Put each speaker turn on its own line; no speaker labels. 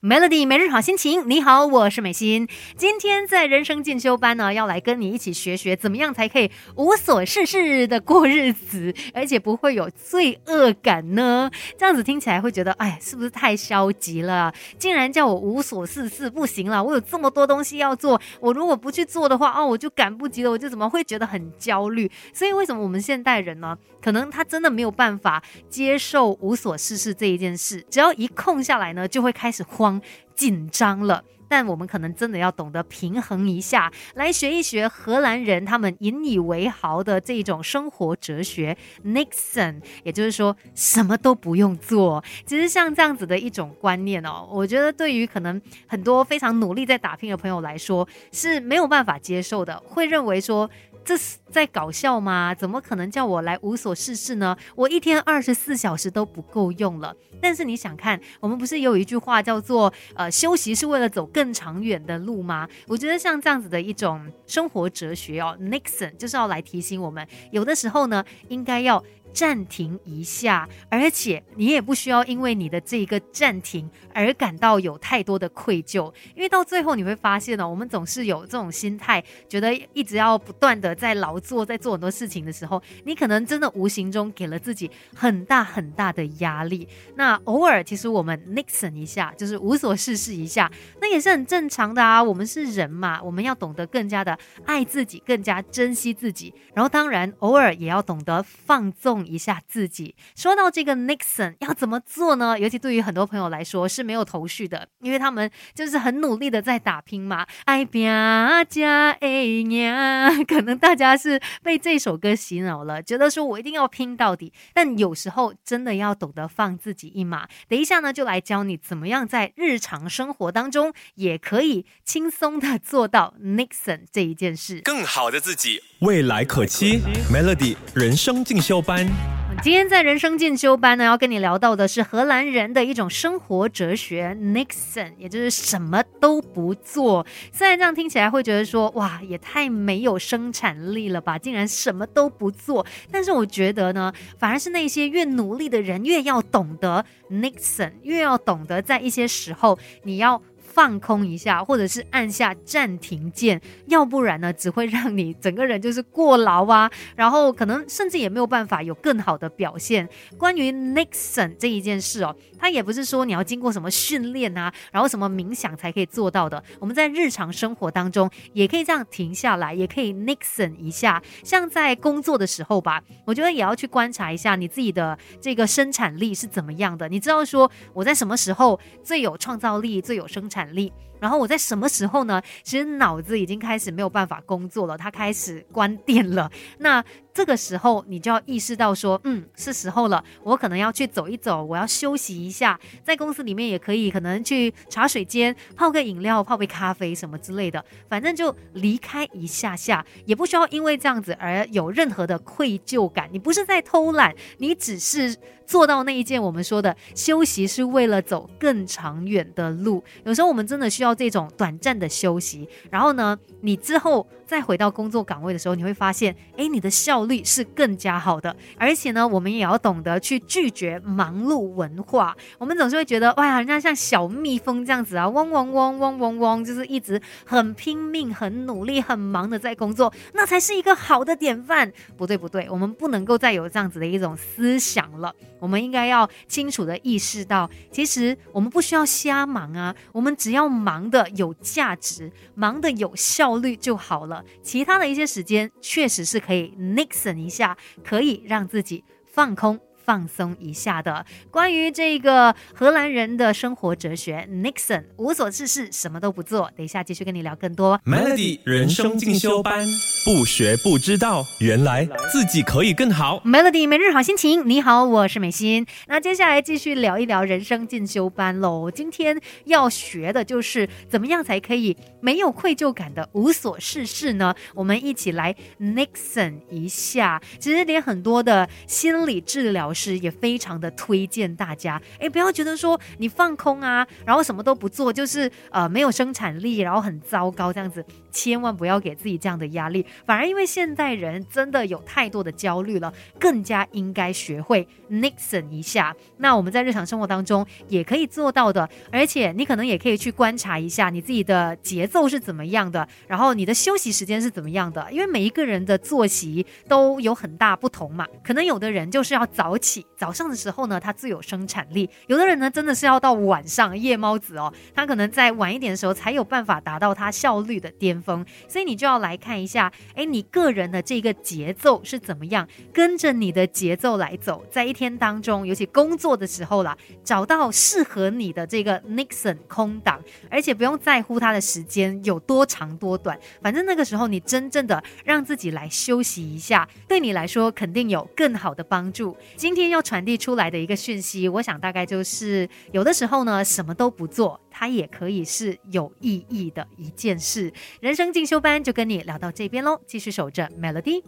Melody 每日好心情，你好，我是美心。今天在人生进修班呢，要来跟你一起学学怎么样才可以无所事事的过日子，而且不会有罪恶感呢？这样子听起来会觉得，哎，是不是太消极了？竟然叫我无所事事，不行了，我有这么多东西要做，我如果不去做的话，哦，我就赶不及了，我就怎么会觉得很焦虑？所以为什么我们现代人呢，可能他真的没有办法接受无所事事这一件事，只要一空下来呢，就会开始慌。紧张了，但我们可能真的要懂得平衡一下，来学一学荷兰人他们引以为豪的这种生活哲学。Nixon，也就是说什么都不用做。其实像这样子的一种观念哦，我觉得对于可能很多非常努力在打拼的朋友来说是没有办法接受的，会认为说。这是在搞笑吗？怎么可能叫我来无所事事呢？我一天二十四小时都不够用了。但是你想看，我们不是有一句话叫做“呃，休息是为了走更长远的路”吗？我觉得像这样子的一种生活哲学哦，Nixon 就是要来提醒我们，有的时候呢，应该要。暂停一下，而且你也不需要因为你的这一个暂停而感到有太多的愧疚，因为到最后你会发现呢，我们总是有这种心态，觉得一直要不断的在劳作，在做很多事情的时候，你可能真的无形中给了自己很大很大的压力。那偶尔其实我们 Nixon 一下，就是无所事事一下，那也是很正常的啊。我们是人嘛，我们要懂得更加的爱自己，更加珍惜自己，然后当然偶尔也要懂得放纵。一下自己。说到这个 Nixon 要怎么做呢？尤其对于很多朋友来说是没有头绪的，因为他们就是很努力的在打拼嘛。爱拼加哎呀，可能大家是被这首歌洗脑了，觉得说我一定要拼到底。但有时候真的要懂得放自己一马。等一下呢，就来教你怎么样在日常生活当中也可以轻松的做到 Nixon 这一件事。
更好的自己，未来可期。Melody 人生进修班。
今天在人生进修班呢，要跟你聊到的是荷兰人的一种生活哲学，Nixon，也就是什么都不做。虽然这样听起来会觉得说，哇，也太没有生产力了吧，竟然什么都不做。但是我觉得呢，反而是那些越努力的人，越要懂得 Nixon，越要懂得在一些时候你要。放空一下，或者是按下暂停键，要不然呢，只会让你整个人就是过劳啊，然后可能甚至也没有办法有更好的表现。关于 Nixon 这一件事哦，它也不是说你要经过什么训练啊，然后什么冥想才可以做到的。我们在日常生活当中也可以这样停下来，也可以 Nixon 一下。像在工作的时候吧，我觉得也要去观察一下你自己的这个生产力是怎么样的。你知道说我在什么时候最有创造力、最有生产？力，然后我在什么时候呢？其实脑子已经开始没有办法工作了，它开始关电了。那。这个时候，你就要意识到说，嗯，是时候了，我可能要去走一走，我要休息一下。在公司里面也可以，可能去茶水间泡个饮料，泡杯咖啡什么之类的，反正就离开一下下，也不需要因为这样子而有任何的愧疚感。你不是在偷懒，你只是做到那一件我们说的休息是为了走更长远的路。有时候我们真的需要这种短暂的休息，然后呢，你之后再回到工作岗位的时候，你会发现，哎，你的效率是更加好的，而且呢，我们也要懂得去拒绝忙碌文化。我们总是会觉得，哇，人家像小蜜蜂这样子啊，嗡嗡嗡嗡嗡嗡，就是一直很拼命、很努力、很忙的在工作，那才是一个好的典范。不对，不对，我们不能够再有这样子的一种思想了。我们应该要清楚的意识到，其实我们不需要瞎忙啊，我们只要忙的有价值、忙的有效率就好了。其他的一些时间，确实是可以 nixon 一下，可以让自己放空。放松一下的。关于这个荷兰人的生活哲学，Nixon 无所事事，什么都不做。等一下继续跟你聊更多。
Melody 人生进修班，不学不知道，原来自己可以更好。
Melody 每日好心情，你好，我是美心。那接下来继续聊一聊人生进修班喽。今天要学的就是怎么样才可以没有愧疚感的无所事事呢？我们一起来 Nixon 一下。其实连很多的心理治疗。师也非常的推荐大家，哎，不要觉得说你放空啊，然后什么都不做，就是呃没有生产力，然后很糟糕这样子，千万不要给自己这样的压力。反而因为现代人真的有太多的焦虑了，更加应该学会 Nixon 一下。那我们在日常生活当中也可以做到的，而且你可能也可以去观察一下你自己的节奏是怎么样的，然后你的休息时间是怎么样的，因为每一个人的作息都有很大不同嘛。可能有的人就是要早起，早上的时候呢，它最有生产力；有的人呢，真的是要到晚上，夜猫子哦，他可能在晚一点的时候才有办法达到他效率的巅峰。所以你就要来看一下，哎，你个人的这个节奏是怎么样，跟着你的节奏来走，在一天当中，尤其工作的时候啦，找到适合你的这个 Nixon 空档，而且不用在乎它的时间有多长多短，反正那个时候你真正的让自己来休息一下，对你来说肯定有更好的帮助。今今天要传递出来的一个讯息，我想大概就是，有的时候呢，什么都不做，它也可以是有意义的一件事。人生进修班就跟你聊到这边喽，继续守着 Melody。